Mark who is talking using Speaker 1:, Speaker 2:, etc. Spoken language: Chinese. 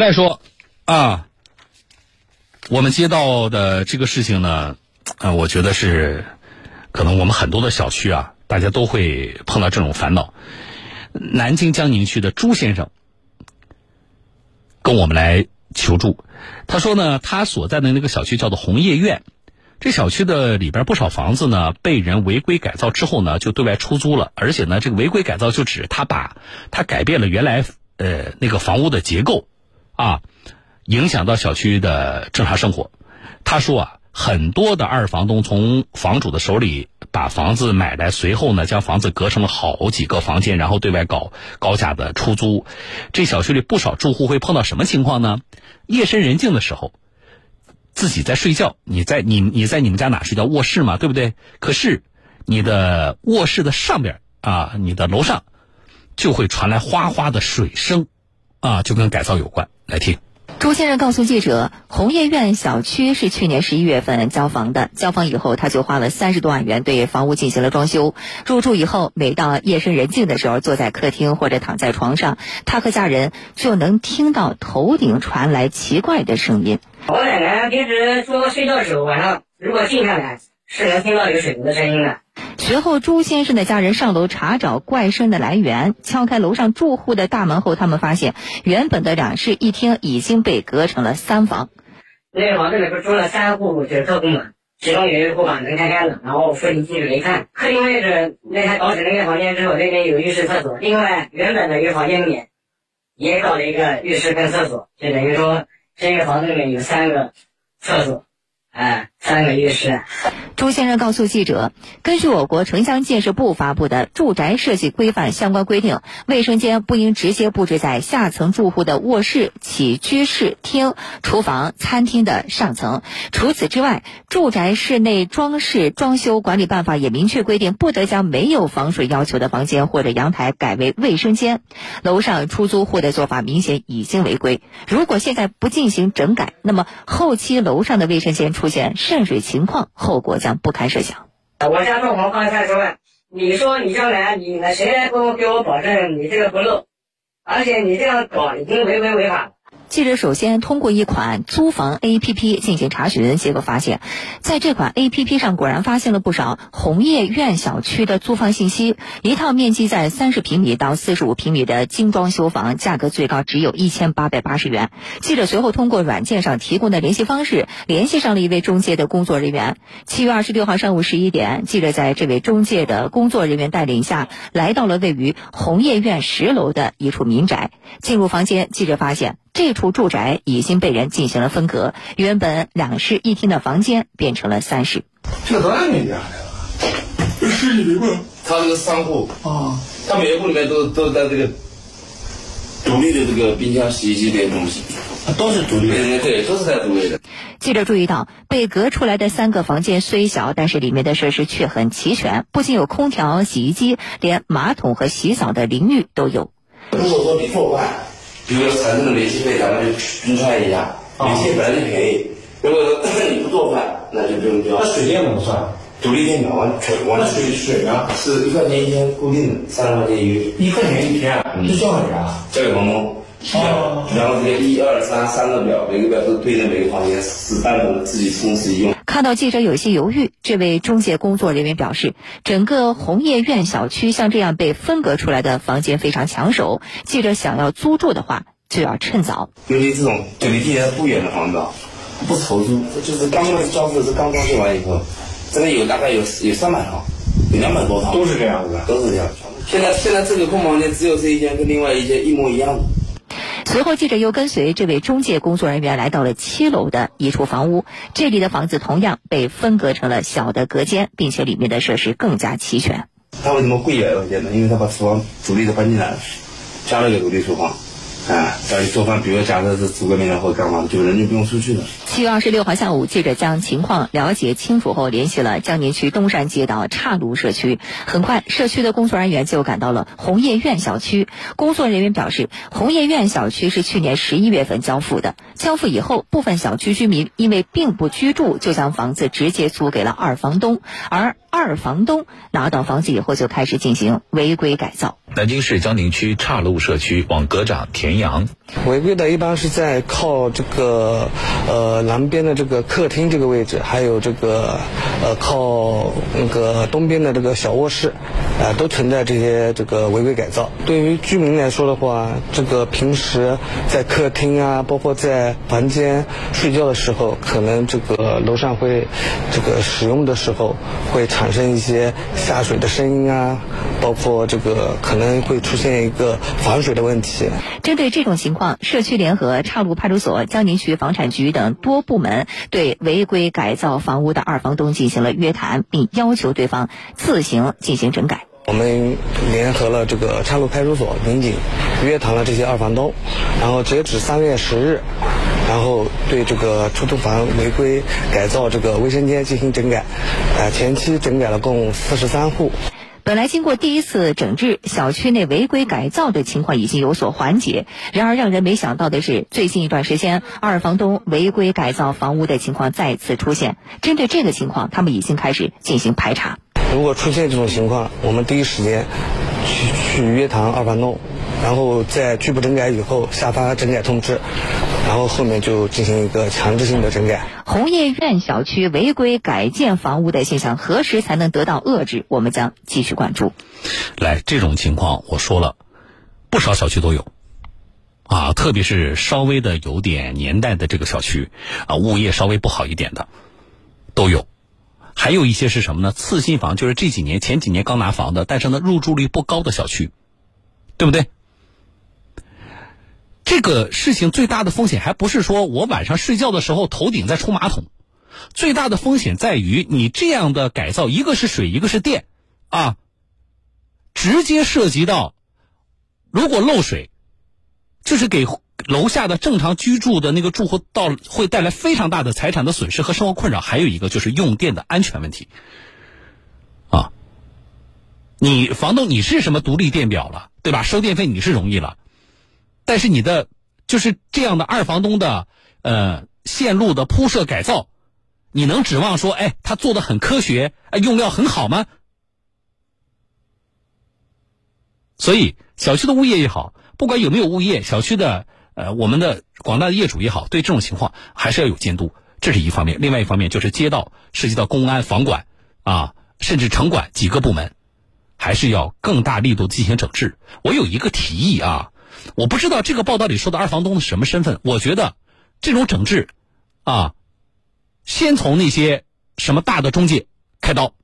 Speaker 1: 再说，啊，我们接到的这个事情呢，啊，我觉得是，可能我们很多的小区啊，大家都会碰到这种烦恼。南京江宁区的朱先生跟我们来求助，他说呢，他所在的那个小区叫做红叶苑，这小区的里边不少房子呢，被人违规改造之后呢，就对外出租了，而且呢，这个违规改造就指他把他改变了原来呃那个房屋的结构。啊，影响到小区的正常生活。他说啊，很多的二房东从房主的手里把房子买来，随后呢将房子隔成了好几个房间，然后对外搞高价的出租。这小区里不少住户会碰到什么情况呢？夜深人静的时候，自己在睡觉，你在你你在你们家哪睡觉？卧室嘛，对不对？可是你的卧室的上边啊，你的楼上就会传来哗哗的水声。啊，就跟改造有关。来听，
Speaker 2: 朱先生告诉记者，红叶苑小区是去年十一月份交房的，交房以后他就花了三十多万元对房屋进行了装修。入住以后，每到夜深人静的时候，坐在客厅或者躺在床上，他和家人就能听到头顶传来奇怪的声音。
Speaker 3: 我奶奶平时说睡觉的时候，晚上如果静下来，是能听到有水流的声音的。
Speaker 2: 随后，朱先生的家人上楼查找怪声的来源，敲开楼上住户的大门后，他们发现原本的两室一厅已经被隔成了三房。
Speaker 3: 那个房子里不住了三户就是特工嘛，其中有一户把门开开了，然后父亲进去一看，客厅位置那台搞起那个房间之后，那边有浴室厕所，另外原本的一个房间里面也搞了一个浴室跟厕所，就等于说这个房子里面有三个厕所。哎，三个浴室。
Speaker 2: 朱先生告诉记者，根据我国城乡建设部发布的《住宅设计规范》相关规定，卫生间不应直接布置在下层住户的卧室、起居室、厅、厨房、餐厅的上层。除此之外，《住宅室内装饰装修管理办法》也明确规定，不得将没有防水要求的房间或者阳台改为卫生间。楼上出租户的做法明显已经违规。如果现在不进行整改，那么后期楼上的卫生间出现渗水情况，后果将不堪设想。
Speaker 3: 我家装潢花了三十万，你说你将来你那谁来给我给我保证你这个不漏？而且你这样搞已经违规违法了。
Speaker 2: 记者首先通过一款租房 APP 进行查询，结果发现，在这款 APP 上果然发现了不少红叶苑小区的租房信息。一套面积在三十平米到四十五平米的精装修房，价格最高只有一千八百八十元。记者随后通过软件上提供的联系方式，联系上了一位中介的工作人员。七月二十六号上午十一点，记者在这位中介的工作人员带领下，来到了位于红叶苑十楼的一处民宅。进入房间，记者发现。这处住宅已经被人进行了分隔，原本两室一厅的房间变成了三室。
Speaker 4: 这多大面积啊？这个十几平吧？
Speaker 5: 他这个三户
Speaker 4: 啊，
Speaker 5: 他每个户里面都都带这个独立的这个冰箱、洗衣机这些东西，
Speaker 4: 都是独立的，
Speaker 5: 对，都是带独立的。
Speaker 2: 记者注意到，被隔出来的三个房间虽小，但是里面的设施却很齐全，不仅有空调、洗衣机，连马桶和洗澡的淋浴都有。
Speaker 5: 如果说你做饭。比如说产生的煤气费，咱们就均摊一下。煤气本来就便宜，如果说你不做饭，那就不用交。
Speaker 4: 那水电怎么算？
Speaker 5: 独立电表完全完全
Speaker 4: 水水呢？
Speaker 5: 是一块钱一天固定的，三十块钱一个月。
Speaker 4: 一块钱一天，这交给谁啊？
Speaker 5: 交给房东。哦。然后这个一二三三个表，每个表都对应每个房间是单独的自己充自己用。
Speaker 2: 看到记者有些犹豫，这位中介工作人员表示，整个红叶苑小区像这样被分隔出来的房间非常抢手，记者想要租住的话就要趁早。
Speaker 5: 尤其这种距离地铁不远的房子，不愁租，就是刚刚交付是刚装修完以后，这里有大概有有三百套，有两百多套，
Speaker 4: 都是这样子的，
Speaker 5: 都是这样。现在现在这个空房间只有这一间跟另外一间一模一样的。
Speaker 2: 随后，记者又跟随这位中介工作人员来到了七楼的一处房屋。这里的房子同样被分隔成了小的隔间，并且里面的设施更加齐全。
Speaker 5: 他为什么贵一百块钱呢？因为他把厨房独立的搬进来了，加了个独立厨房。啊，家里做饭，比如假设是煮个面条或干嘛，就人就不用出去了。
Speaker 2: 七月二十六号下午，记者将情况了解清楚后，联系了江宁区东山街道岔路社区。很快，社区的工作人员就赶到了红叶苑小区。工作人员表示，红叶苑小区是去年十一月份交付的，交付以后，部分小区居民因为并不居住，就将房子直接租给了二房东，而二房东拿到房子以后，就开始进行违规改造。
Speaker 6: 南京市江宁区岔路社区网格长田阳。违规的一般是在靠这个呃南边的这个客厅这个位置，还有这个呃靠那个东边的这个小卧室，啊、都存在这些这个违规改造。对于居民来说的话，这个平时在客厅啊，包括在房间睡觉的时候，可能这个楼上会这个使用的时候会产生一些下水的声音啊，包括这个可能会出现一个防水的问题。
Speaker 2: 针对这种情况，社区联合岔路派出所、江宁区房产局等多部门对违规改造房屋的二房东进行了约谈，并要求对方自行进行整改。
Speaker 6: 我们联合了这个岔路派出所民警，约谈了这些二房东，然后截止三月十日，然后对这个出租房违规改造这个卫生间进行整改，呃，前期整改了共四十三户。
Speaker 2: 本来经过第一次整治，小区内违规改造的情况已经有所缓解。然而，让人没想到的是，最近一段时间，二房东违规改造房屋的情况再次出现。针对这个情况，他们已经开始进行排查。
Speaker 6: 如果出现这种情况，我们第一时间去去约谈二房东，然后在拒不整改以后下发整改通知，然后后面就进行一个强制性的整改。
Speaker 2: 红叶苑小区违规改建房屋的现象何时才能得到遏制？我们将继续关注。
Speaker 1: 来，这种情况我说了，不少小区都有，啊，特别是稍微的有点年代的这个小区，啊，物业稍微不好一点的，都有。还有一些是什么呢？次新房，就是这几年前几年刚拿房的，但是呢入住率不高的小区，对不对？这个事情最大的风险还不是说我晚上睡觉的时候头顶在冲马桶，最大的风险在于你这样的改造，一个是水，一个是电，啊，直接涉及到如果漏水，就是给楼下的正常居住的那个住户到会带来非常大的财产的损失和生活困扰。还有一个就是用电的安全问题，啊，你房东你是什么独立电表了，对吧？收电费你是容易了，但是你的就是这样的二房东的呃线路的铺设改造，你能指望说哎他做的很科学，哎用料很好吗？所以小区的物业也好，不管有没有物业，小区的呃我们的广大的业主也好，对这种情况还是要有监督，这是一方面。另外一方面就是街道涉及到公安、房管啊，甚至城管几个部门，还是要更大力度进行整治。我有一个提议啊，我不知道这个报道里说的二房东是什么身份，我觉得这种整治啊，先从那些什么大的中介开刀。